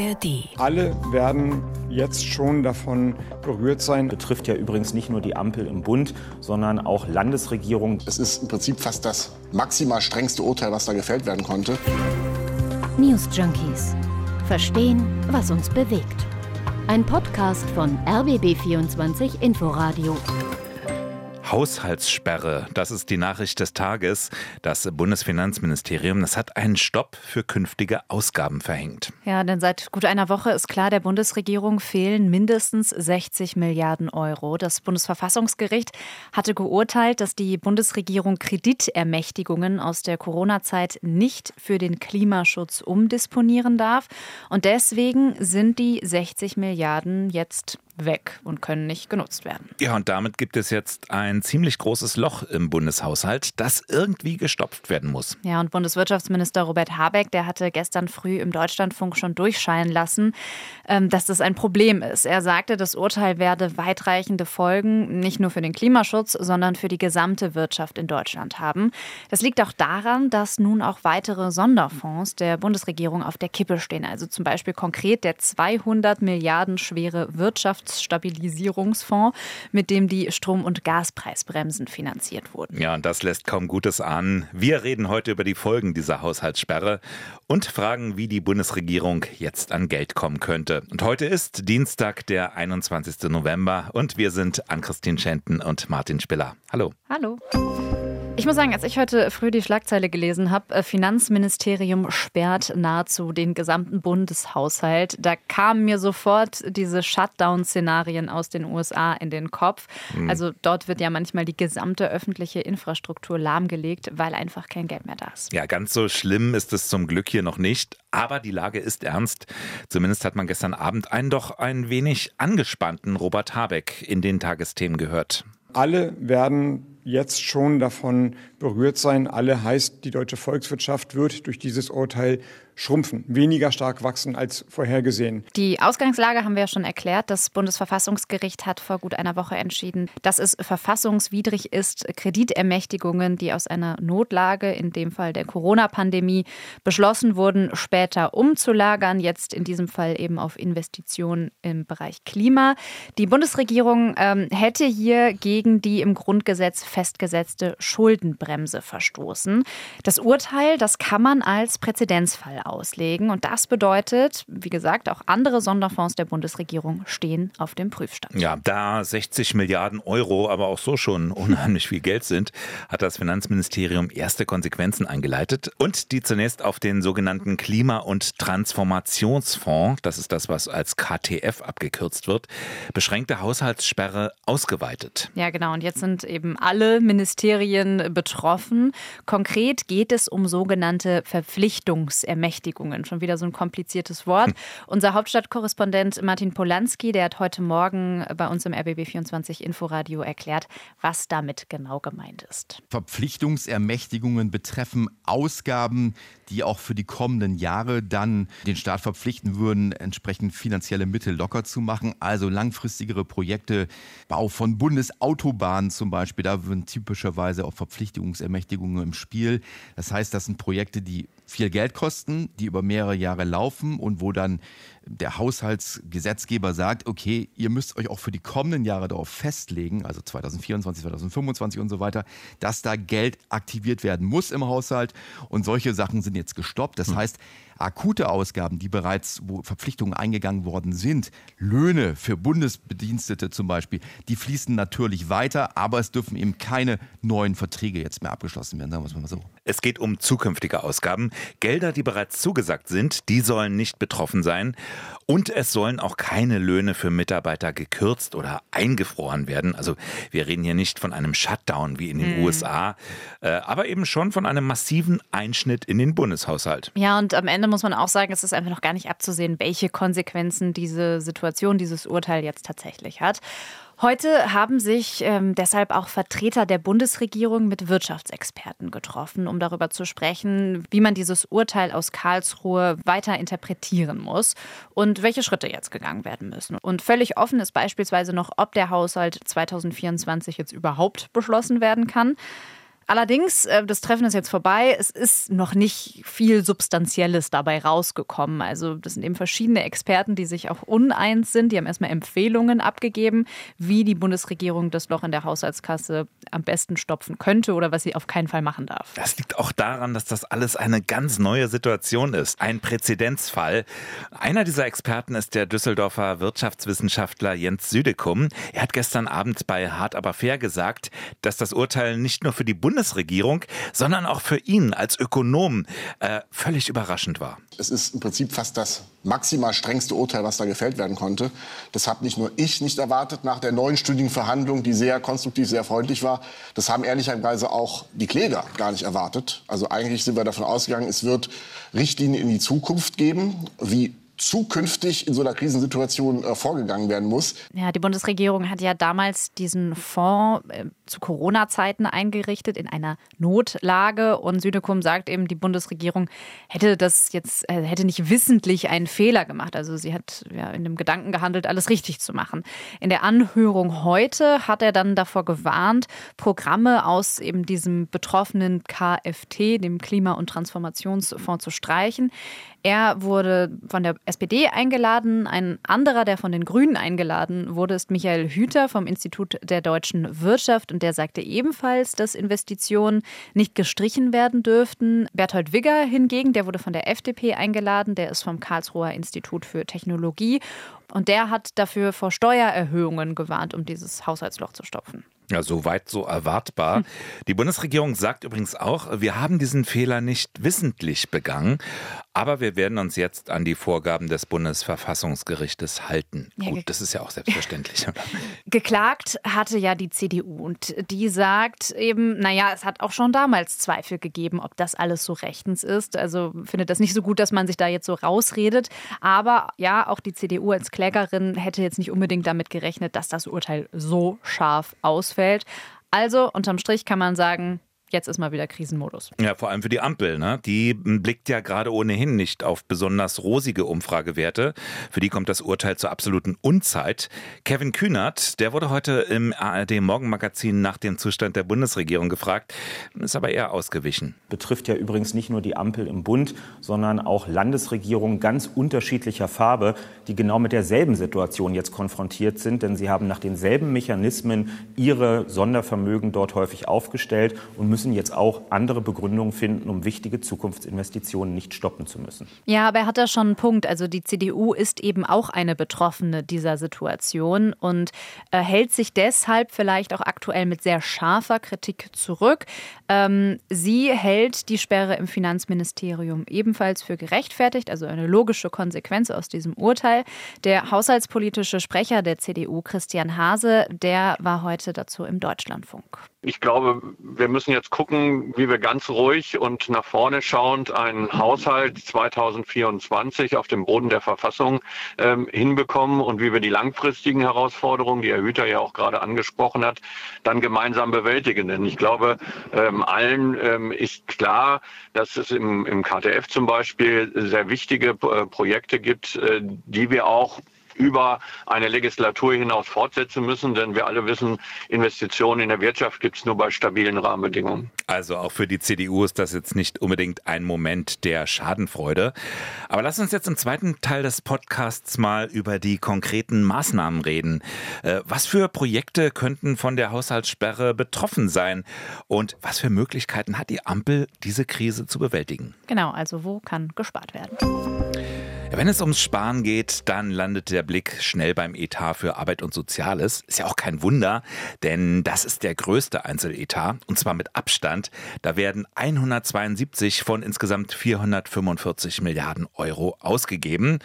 ARD. Alle werden jetzt schon davon berührt sein. Betrifft ja übrigens nicht nur die Ampel im Bund, sondern auch Landesregierung. Es ist im Prinzip fast das maximal strengste Urteil, was da gefällt werden konnte. News Junkies. Verstehen, was uns bewegt. Ein Podcast von RBB24 Inforadio. Haushaltssperre, das ist die Nachricht des Tages. Das Bundesfinanzministerium, das hat einen Stopp für künftige Ausgaben verhängt. Ja, denn seit gut einer Woche ist klar, der Bundesregierung fehlen mindestens 60 Milliarden Euro. Das Bundesverfassungsgericht hatte geurteilt, dass die Bundesregierung Kreditermächtigungen aus der Corona-Zeit nicht für den Klimaschutz umdisponieren darf. Und deswegen sind die 60 Milliarden jetzt weg und können nicht genutzt werden. Ja, und damit gibt es jetzt ein ziemlich großes Loch im Bundeshaushalt, das irgendwie gestopft werden muss. Ja, und Bundeswirtschaftsminister Robert Habeck, der hatte gestern früh im Deutschlandfunk schon durchscheinen lassen, ähm, dass das ein Problem ist. Er sagte, das Urteil werde weitreichende Folgen nicht nur für den Klimaschutz, sondern für die gesamte Wirtschaft in Deutschland haben. Das liegt auch daran, dass nun auch weitere Sonderfonds der Bundesregierung auf der Kippe stehen. Also zum Beispiel konkret der 200 Milliarden schwere Wirtschafts Wirtschaftsstabilisierungsfonds, mit dem die Strom- und Gaspreisbremsen finanziert wurden. Ja, und das lässt kaum Gutes ahnen. Wir reden heute über die Folgen dieser Haushaltssperre und fragen, wie die Bundesregierung jetzt an Geld kommen könnte. Und heute ist Dienstag, der 21. November und wir sind Ann-Christine Schenten und Martin Spiller. Hallo. Hallo. Ich muss sagen, als ich heute früh die Schlagzeile gelesen habe, äh, Finanzministerium sperrt nahezu den gesamten Bundeshaushalt, da kamen mir sofort diese Shutdown-Szenarien aus den USA in den Kopf. Mhm. Also dort wird ja manchmal die gesamte öffentliche Infrastruktur lahmgelegt, weil einfach kein Geld mehr da ist. Ja, ganz so schlimm ist es zum Glück hier noch nicht. Aber die Lage ist ernst. Zumindest hat man gestern Abend einen doch ein wenig angespannten Robert Habeck in den Tagesthemen gehört. Alle werden jetzt schon davon berührt sein. Alle heißt, die deutsche Volkswirtschaft wird durch dieses Urteil schrumpfen, weniger stark wachsen als vorhergesehen. Die Ausgangslage haben wir ja schon erklärt. Das Bundesverfassungsgericht hat vor gut einer Woche entschieden, dass es verfassungswidrig ist, Kreditermächtigungen, die aus einer Notlage, in dem Fall der Corona-Pandemie, beschlossen wurden, später umzulagern. Jetzt in diesem Fall eben auf Investitionen im Bereich Klima. Die Bundesregierung ähm, hätte hier gegen die im Grundgesetz festgesetzte Schuldenbremse verstoßen. Das Urteil, das kann man als Präzedenzfall auslegen. Und das bedeutet, wie gesagt, auch andere Sonderfonds der Bundesregierung stehen auf dem Prüfstand. Ja, da 60 Milliarden Euro aber auch so schon unheimlich viel Geld sind, hat das Finanzministerium erste Konsequenzen eingeleitet und die zunächst auf den sogenannten Klima- und Transformationsfonds, das ist das, was als KTF abgekürzt wird, beschränkte Haushaltssperre ausgeweitet. Ja, genau. Und jetzt sind eben alle Ministerien betroffen. Konkret geht es um sogenannte Verpflichtungsermächtigungen. Schon wieder so ein kompliziertes Wort. Hm. Unser Hauptstadtkorrespondent Martin Polanski, der hat heute Morgen bei uns im RBB24 Inforadio erklärt, was damit genau gemeint ist. Verpflichtungsermächtigungen betreffen Ausgaben, die auch für die kommenden Jahre dann den Staat verpflichten würden, entsprechend finanzielle Mittel locker zu machen. Also langfristigere Projekte, Bau von Bundesautobahnen zum Beispiel, da würden typischerweise auch Verpflichtungsermächtigungen im Spiel. Das heißt, das sind Projekte, die viel Geld kosten, die über mehrere Jahre laufen und wo dann der Haushaltsgesetzgeber sagt, okay, ihr müsst euch auch für die kommenden Jahre darauf festlegen, also 2024, 2025 und so weiter, dass da Geld aktiviert werden muss im Haushalt. Und solche Sachen sind jetzt gestoppt. Das hm. heißt, akute Ausgaben, die bereits, wo Verpflichtungen eingegangen worden sind, Löhne für Bundesbedienstete zum Beispiel, die fließen natürlich weiter, aber es dürfen eben keine neuen Verträge jetzt mehr abgeschlossen werden, sagen wir es mal so. Es geht um zukünftige Ausgaben. Gelder, die bereits zugesagt sind, die sollen nicht betroffen sein. Und es sollen auch keine Löhne für Mitarbeiter gekürzt oder eingefroren werden. Also wir reden hier nicht von einem Shutdown wie in den hm. USA, äh, aber eben schon von einem massiven Einschnitt in den Bundeshaushalt. Ja, und am Ende muss man auch sagen, es ist einfach noch gar nicht abzusehen, welche Konsequenzen diese Situation, dieses Urteil jetzt tatsächlich hat. Heute haben sich ähm, deshalb auch Vertreter der Bundesregierung mit Wirtschaftsexperten getroffen, um darüber zu sprechen, wie man dieses Urteil aus Karlsruhe weiter interpretieren muss und welche Schritte jetzt gegangen werden müssen. Und völlig offen ist beispielsweise noch, ob der Haushalt 2024 jetzt überhaupt beschlossen werden kann. Allerdings, äh, das Treffen ist jetzt vorbei. Es ist noch nicht viel Substanzielles dabei rausgekommen. Also, das sind eben verschiedene Experten, die sich auch uneins sind. Die haben erstmal Empfehlungen abgegeben, wie die Bundesregierung das Loch in der Haushaltskasse am besten stopfen könnte oder was sie auf keinen Fall machen darf. Das liegt auch daran, dass das alles eine ganz neue Situation ist. Ein Präzedenzfall. Einer dieser Experten ist der Düsseldorfer Wirtschaftswissenschaftler Jens Südekum. Er hat gestern Abend bei Hart aber fair gesagt, dass das Urteil nicht nur für die Bundesregierung, sondern auch für ihn als Ökonom äh, völlig überraschend war. Es ist im Prinzip fast das maximal strengste Urteil, was da gefällt werden konnte. Das habe nicht nur ich nicht erwartet nach der neunstündigen Verhandlung, die sehr konstruktiv, sehr freundlich war. Das haben ehrlicherweise auch die Kläger gar nicht erwartet. Also eigentlich sind wir davon ausgegangen, es wird Richtlinien in die Zukunft geben, wie zukünftig in so einer Krisensituation äh, vorgegangen werden muss. Ja, die Bundesregierung hat ja damals diesen Fonds äh, zu Corona-Zeiten eingerichtet in einer Notlage und Südekum sagt eben, die Bundesregierung hätte das jetzt äh, hätte nicht wissentlich einen Fehler gemacht. Also sie hat ja in dem Gedanken gehandelt, alles richtig zu machen. In der Anhörung heute hat er dann davor gewarnt, Programme aus eben diesem betroffenen KFT, dem Klima- und Transformationsfonds zu streichen. Er wurde von der SPD eingeladen. Ein anderer, der von den Grünen eingeladen wurde, ist Michael Hüter vom Institut der deutschen Wirtschaft. Und der sagte ebenfalls, dass Investitionen nicht gestrichen werden dürften. Berthold Wigger hingegen, der wurde von der FDP eingeladen. Der ist vom Karlsruher Institut für Technologie. Und der hat dafür vor Steuererhöhungen gewarnt, um dieses Haushaltsloch zu stopfen. Ja, soweit so erwartbar. Hm. Die Bundesregierung sagt übrigens auch, wir haben diesen Fehler nicht wissentlich begangen, aber wir werden uns jetzt an die Vorgaben des Bundesverfassungsgerichtes halten. Ja, Gut, das ist ja auch selbstverständlich. Geklagt hatte ja die CDU und die sagt eben, naja, es hat auch schon damals Zweifel gegeben, ob das alles so rechtens ist. Also findet das nicht so gut, dass man sich da jetzt so rausredet. Aber ja, auch die CDU als Klägerin hätte jetzt nicht unbedingt damit gerechnet, dass das Urteil so scharf ausfällt ausfällt. Also unterm Strich kann man sagen, jetzt ist mal wieder Krisenmodus. Ja, vor allem für die Ampel. Ne? Die blickt ja gerade ohnehin nicht auf besonders rosige Umfragewerte. Für die kommt das Urteil zur absoluten Unzeit. Kevin Kühnert, der wurde heute im ARD Morgenmagazin nach dem Zustand der Bundesregierung gefragt, ist aber eher ausgewichen. Betrifft ja übrigens nicht nur die Ampel im Bund, sondern auch Landesregierungen ganz unterschiedlicher Farbe, die genau mit derselben Situation jetzt konfrontiert sind, denn sie haben nach denselben Mechanismen ihre Sondervermögen dort häufig aufgestellt und müssen müssen jetzt auch andere Begründungen finden, um wichtige Zukunftsinvestitionen nicht stoppen zu müssen. Ja, aber er hat da schon einen Punkt. Also die CDU ist eben auch eine Betroffene dieser Situation und äh, hält sich deshalb vielleicht auch aktuell mit sehr scharfer Kritik zurück. Ähm, sie hält die Sperre im Finanzministerium ebenfalls für gerechtfertigt, also eine logische Konsequenz aus diesem Urteil. Der haushaltspolitische Sprecher der CDU, Christian Hase, der war heute dazu im Deutschlandfunk. Ich glaube, wir müssen jetzt gucken, wie wir ganz ruhig und nach vorne schauend einen Haushalt 2024 auf dem Boden der Verfassung ähm, hinbekommen und wie wir die langfristigen Herausforderungen, die Herr Hüter ja auch gerade angesprochen hat, dann gemeinsam bewältigen. Denn ich glaube, ähm, allen ähm, ist klar, dass es im, im KTF zum Beispiel sehr wichtige äh, Projekte gibt, äh, die wir auch über eine Legislatur hinaus fortsetzen müssen, denn wir alle wissen, Investitionen in der Wirtschaft gibt es nur bei stabilen Rahmenbedingungen. Also auch für die CDU ist das jetzt nicht unbedingt ein Moment der Schadenfreude. Aber lass uns jetzt im zweiten Teil des Podcasts mal über die konkreten Maßnahmen reden. Äh, was für Projekte könnten von der Haushaltssperre betroffen sein? Und was für Möglichkeiten hat die Ampel, diese Krise zu bewältigen? Genau, also wo kann gespart werden? Wenn es ums Sparen geht, dann landet der Blick schnell beim Etat für Arbeit und Soziales. Ist ja auch kein Wunder, denn das ist der größte Einzeletat und zwar mit Abstand. Da werden 172 von insgesamt 445 Milliarden Euro ausgegeben.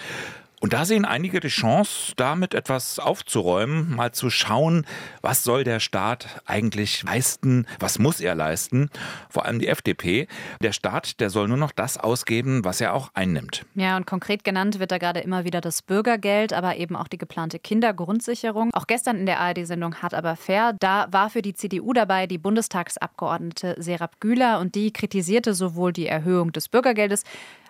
Und da sehen einige die Chance, damit etwas aufzuräumen, mal zu schauen, was soll der Staat eigentlich leisten, was muss er leisten, vor allem die FDP. Der Staat, der soll nur noch das ausgeben, was er auch einnimmt. Ja, und konkret genannt wird da gerade immer wieder das Bürgergeld, aber eben auch die geplante Kindergrundsicherung. Auch gestern in der ARD-Sendung Hart aber fair, da war für die CDU dabei die Bundestagsabgeordnete Serap Güler und die kritisierte sowohl die Erhöhung des Bürgergeldes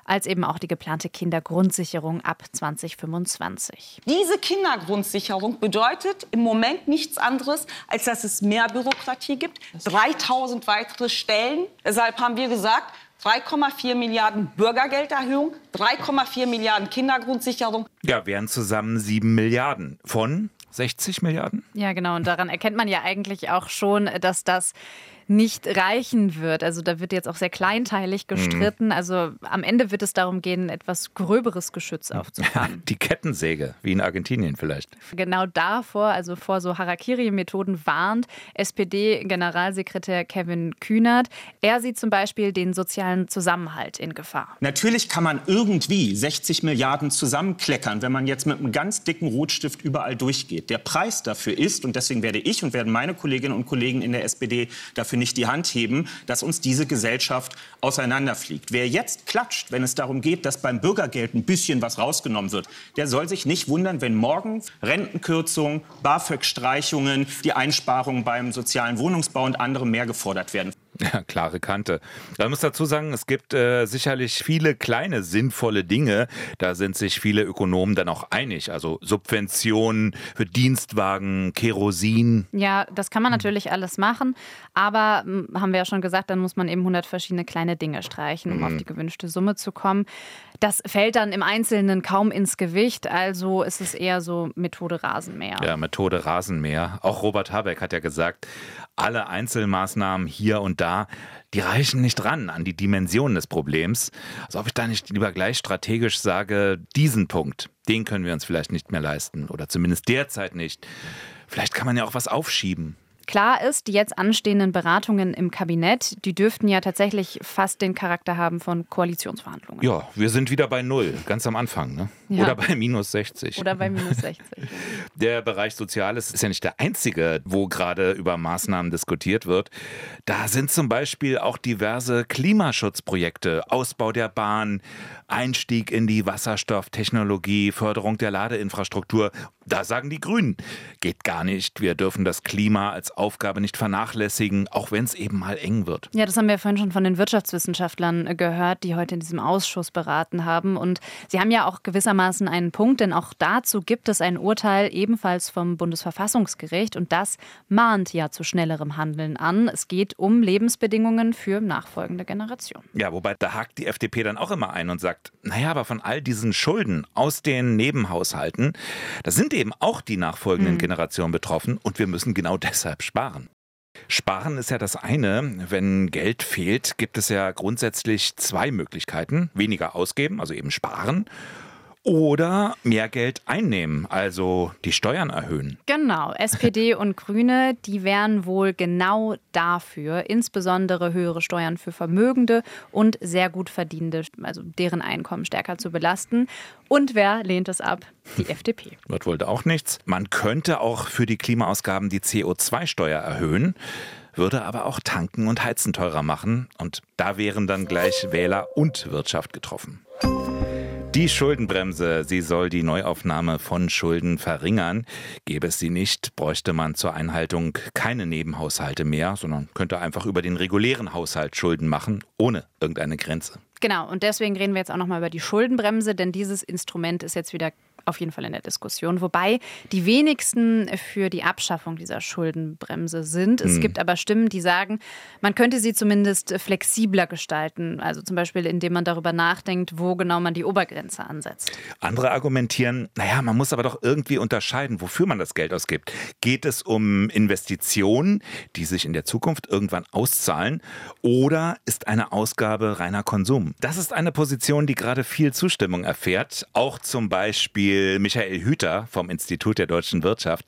als eben auch die geplante Kindergrundsicherung ab 2025. Diese Kindergrundsicherung bedeutet im Moment nichts anderes, als dass es mehr Bürokratie gibt, 3000 weitere Stellen. Deshalb haben wir gesagt, 3,4 Milliarden Bürgergelderhöhung, 3,4 Milliarden Kindergrundsicherung. Ja, wären zusammen 7 Milliarden von 60 Milliarden? Ja, genau. Und daran erkennt man ja eigentlich auch schon, dass das nicht reichen wird. Also da wird jetzt auch sehr kleinteilig mhm. gestritten. Mhm. Also am Ende wird es darum gehen, etwas gröberes Geschütz aufzufahren. Die Kettensäge, wie in Argentinien vielleicht. Genau davor, also vor so Harakiri-Methoden warnt SPD-Generalsekretär Kevin Kühnert. Er sieht zum Beispiel den sozialen Zusammenhalt in Gefahr. Natürlich kann man irgendwie 60 Milliarden zusammenkleckern, wenn man jetzt mit einem ganz dicken Rotstift überall durchgeht. Der Preis dafür ist, und deswegen werde ich und werden meine Kolleginnen und Kollegen in der SPD dafür dafür nicht die Hand heben, dass uns diese Gesellschaft auseinanderfliegt. Wer jetzt klatscht, wenn es darum geht, dass beim Bürgergeld ein bisschen was rausgenommen wird, der soll sich nicht wundern, wenn morgen Rentenkürzungen, BAföG-Streichungen, die Einsparungen beim sozialen Wohnungsbau und anderem mehr gefordert werden. Ja, klare Kante. Man muss dazu sagen, es gibt äh, sicherlich viele kleine sinnvolle Dinge. Da sind sich viele Ökonomen dann auch einig. Also Subventionen für Dienstwagen, Kerosin. Ja, das kann man natürlich alles machen. Aber hm, haben wir ja schon gesagt, dann muss man eben 100 verschiedene kleine Dinge streichen, um mhm. auf die gewünschte Summe zu kommen. Das fällt dann im Einzelnen kaum ins Gewicht. Also ist es eher so Methode Rasenmäher. Ja, Methode Rasenmäher. Auch Robert Habeck hat ja gesagt, alle Einzelmaßnahmen hier und da, die reichen nicht ran an die Dimension des Problems. Also ob ich da nicht lieber gleich strategisch sage, diesen Punkt, den können wir uns vielleicht nicht mehr leisten oder zumindest derzeit nicht. Vielleicht kann man ja auch was aufschieben. Klar ist, die jetzt anstehenden Beratungen im Kabinett, die dürften ja tatsächlich fast den Charakter haben von Koalitionsverhandlungen. Ja, wir sind wieder bei Null, ganz am Anfang. Ne? Ja. Oder bei minus 60. Oder bei minus 60. der Bereich Soziales ist ja nicht der einzige, wo gerade über Maßnahmen diskutiert wird. Da sind zum Beispiel auch diverse Klimaschutzprojekte, Ausbau der Bahn, Einstieg in die Wasserstofftechnologie, Förderung der Ladeinfrastruktur. Da sagen die Grünen, geht gar nicht. Wir dürfen das Klima als Aufgabe nicht vernachlässigen, auch wenn es eben mal eng wird. Ja, das haben wir vorhin schon von den Wirtschaftswissenschaftlern gehört, die heute in diesem Ausschuss beraten haben. Und sie haben ja auch gewissermaßen einen Punkt, denn auch dazu gibt es ein Urteil ebenfalls vom Bundesverfassungsgericht und das mahnt ja zu schnellerem Handeln an. Es geht um Lebensbedingungen für nachfolgende Generationen. Ja, wobei da hakt die FDP dann auch immer ein und sagt, sagt, naja, aber von all diesen Schulden aus den Nebenhaushalten, da sind eben auch die nachfolgenden mhm. Generationen betroffen und wir müssen genau deshalb sparen. Sparen ist ja das eine. Wenn Geld fehlt, gibt es ja grundsätzlich zwei Möglichkeiten. Weniger ausgeben, also eben sparen oder mehr Geld einnehmen, also die Steuern erhöhen. Genau, SPD und Grüne, die wären wohl genau dafür, insbesondere höhere Steuern für Vermögende und sehr gut verdienende, also deren Einkommen stärker zu belasten. Und wer lehnt es ab? Die FDP. Wird wohl auch nichts. Man könnte auch für die Klimaausgaben die CO2-Steuer erhöhen würde aber auch Tanken und Heizen teurer machen. Und da wären dann gleich Wähler und Wirtschaft getroffen. Die Schuldenbremse, sie soll die Neuaufnahme von Schulden verringern. Gäbe es sie nicht, bräuchte man zur Einhaltung keine Nebenhaushalte mehr, sondern könnte einfach über den regulären Haushalt Schulden machen, ohne irgendeine Grenze. Genau, und deswegen reden wir jetzt auch nochmal über die Schuldenbremse, denn dieses Instrument ist jetzt wieder auf jeden Fall in der Diskussion. Wobei die wenigsten für die Abschaffung dieser Schuldenbremse sind. Es mhm. gibt aber Stimmen, die sagen, man könnte sie zumindest flexibler gestalten. Also zum Beispiel, indem man darüber nachdenkt, wo genau man die Obergrenze ansetzt. Andere argumentieren, naja, man muss aber doch irgendwie unterscheiden, wofür man das Geld ausgibt. Geht es um Investitionen, die sich in der Zukunft irgendwann auszahlen, oder ist eine Ausgabe reiner Konsum? Das ist eine Position, die gerade viel Zustimmung erfährt. Auch zum Beispiel Beispiel Michael Hüter vom Institut der deutschen Wirtschaft,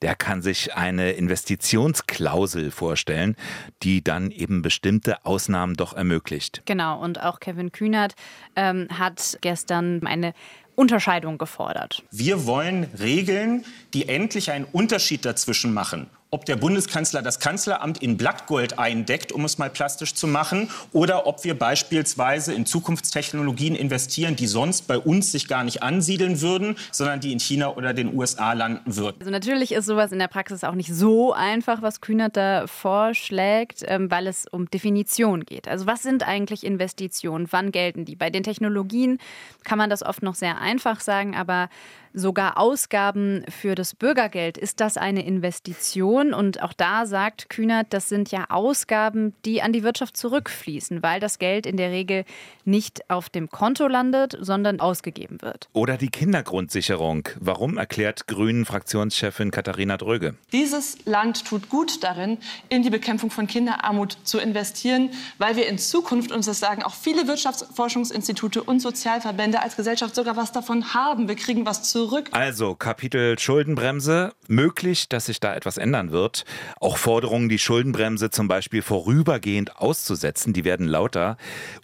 der kann sich eine Investitionsklausel vorstellen, die dann eben bestimmte Ausnahmen doch ermöglicht. Genau, und auch Kevin Kühnert ähm, hat gestern eine Unterscheidung gefordert. Wir wollen Regeln, die endlich einen Unterschied dazwischen machen ob der Bundeskanzler das Kanzleramt in Blattgold eindeckt, um es mal plastisch zu machen, oder ob wir beispielsweise in Zukunftstechnologien investieren, die sonst bei uns sich gar nicht ansiedeln würden, sondern die in China oder den USA landen würden. Also natürlich ist sowas in der Praxis auch nicht so einfach, was Kühnert da vorschlägt, ähm, weil es um Definition geht. Also was sind eigentlich Investitionen? Wann gelten die? Bei den Technologien kann man das oft noch sehr einfach sagen, aber sogar Ausgaben für das Bürgergeld. Ist das eine Investition? Und auch da sagt Kühnert, das sind ja Ausgaben, die an die Wirtschaft zurückfließen, weil das Geld in der Regel nicht auf dem Konto landet, sondern ausgegeben wird. Oder die Kindergrundsicherung. Warum erklärt Grünen Fraktionschefin Katharina Dröge? Dieses Land tut gut darin, in die Bekämpfung von Kinderarmut zu investieren, weil wir in Zukunft, uns das sagen auch viele Wirtschaftsforschungsinstitute und Sozialverbände als Gesellschaft sogar was davon haben. Wir kriegen was zurück zurück. Also Kapitel Schuldenbremse. Möglich, dass sich da etwas ändern wird. Auch Forderungen, die Schuldenbremse zum Beispiel vorübergehend auszusetzen, die werden lauter.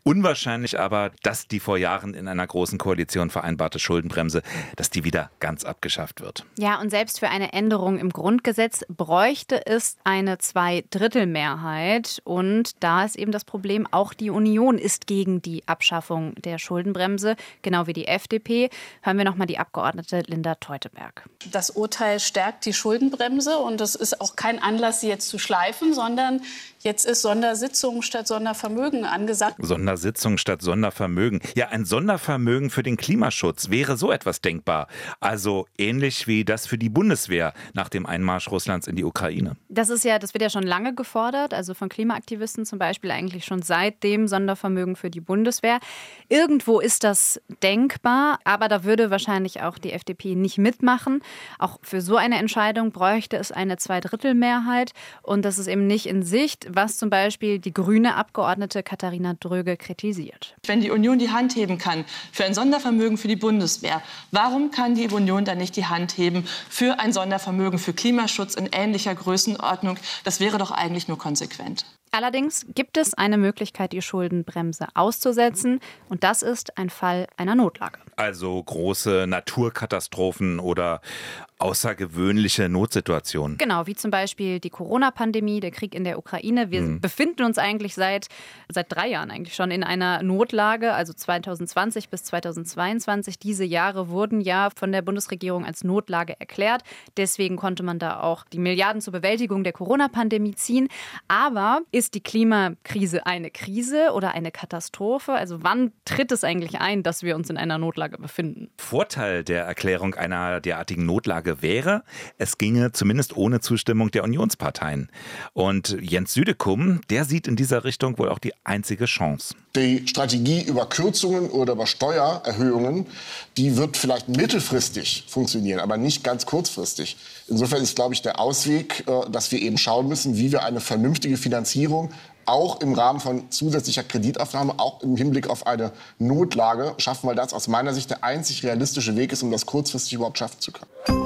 Unwahrscheinlich aber, dass die vor Jahren in einer großen Koalition vereinbarte Schuldenbremse, dass die wieder ganz abgeschafft wird. Ja, und selbst für eine Änderung im Grundgesetz bräuchte es eine Zweidrittelmehrheit. Und da ist eben das Problem, auch die Union ist gegen die Abschaffung der Schuldenbremse, genau wie die FDP. Hören wir nochmal die Abgeordnete Abgeordnete Linda Teuteberg. Das Urteil stärkt die Schuldenbremse und es ist auch kein Anlass, sie jetzt zu schleifen, sondern Jetzt ist Sondersitzung statt Sondervermögen angesagt. Sondersitzung statt Sondervermögen. Ja, ein Sondervermögen für den Klimaschutz wäre so etwas denkbar. Also ähnlich wie das für die Bundeswehr nach dem Einmarsch Russlands in die Ukraine. Das ist ja, das wird ja schon lange gefordert, also von Klimaaktivisten zum Beispiel eigentlich schon seit dem Sondervermögen für die Bundeswehr. Irgendwo ist das denkbar, aber da würde wahrscheinlich auch die FDP nicht mitmachen. Auch für so eine Entscheidung bräuchte es eine Zweidrittelmehrheit und das ist eben nicht in Sicht was zum Beispiel die grüne Abgeordnete Katharina Dröge kritisiert. Wenn die Union die Hand heben kann für ein Sondervermögen für die Bundeswehr, warum kann die Union dann nicht die Hand heben für ein Sondervermögen für Klimaschutz in ähnlicher Größenordnung? Das wäre doch eigentlich nur konsequent. Allerdings gibt es eine Möglichkeit, die Schuldenbremse auszusetzen, und das ist ein Fall einer Notlage. Also große Naturkatastrophen oder außergewöhnliche Notsituationen. Genau, wie zum Beispiel die Corona-Pandemie, der Krieg in der Ukraine. Wir hm. befinden uns eigentlich seit, seit drei Jahren eigentlich schon in einer Notlage, also 2020 bis 2022. Diese Jahre wurden ja von der Bundesregierung als Notlage erklärt. Deswegen konnte man da auch die Milliarden zur Bewältigung der Corona-Pandemie ziehen. Aber ist die Klimakrise eine Krise oder eine Katastrophe? Also wann tritt es eigentlich ein, dass wir uns in einer Notlage befinden? Vorteil der Erklärung einer derartigen Notlage wäre, es ginge zumindest ohne Zustimmung der Unionsparteien. Und Jens Südekum, der sieht in dieser Richtung wohl auch die einzige Chance. Die Strategie über Kürzungen oder über Steuererhöhungen, die wird vielleicht mittelfristig funktionieren, aber nicht ganz kurzfristig. Insofern ist, glaube ich, der Ausweg, äh, dass wir eben schauen müssen, wie wir eine vernünftige Finanzierung auch im Rahmen von zusätzlicher Kreditaufnahme, auch im Hinblick auf eine Notlage schaffen, weil das aus meiner Sicht der einzig realistische Weg ist, um das kurzfristig überhaupt schaffen zu können.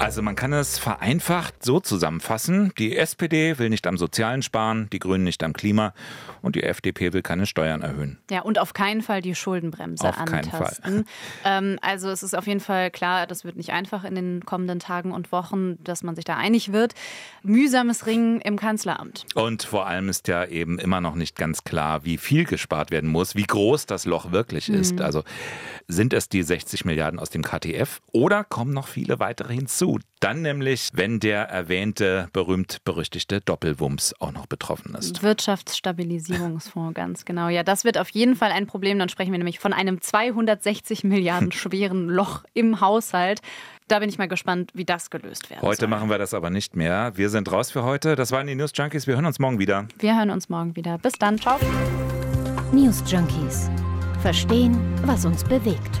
Also man kann es vereinfacht so zusammenfassen. Die SPD will nicht am Sozialen sparen, die Grünen nicht am Klima und die FDP will keine Steuern erhöhen. Ja, und auf keinen Fall die Schuldenbremse auf antasten. Keinen Fall. Ähm, also es ist auf jeden Fall klar, das wird nicht einfach in den kommenden Tagen und Wochen, dass man sich da einig wird. Mühsames Ringen im Kanzleramt. Und vor allem ist ja eben immer noch nicht ganz klar, wie viel gespart werden muss, wie groß das Loch wirklich ist. Mhm. Also sind es die 60 Milliarden aus dem KTF oder kommen noch viele weitere hinzu? Dann nämlich, wenn der erwähnte berühmt-berüchtigte Doppelwumms auch noch betroffen ist. Wirtschaftsstabilisierungsfonds, ganz genau. Ja, das wird auf jeden Fall ein Problem. Dann sprechen wir nämlich von einem 260 Milliarden schweren Loch im Haushalt. Da bin ich mal gespannt, wie das gelöst wird. Heute soll. machen wir das aber nicht mehr. Wir sind raus für heute. Das waren die News Junkies. Wir hören uns morgen wieder. Wir hören uns morgen wieder. Bis dann. Ciao. News Junkies. Verstehen, was uns bewegt.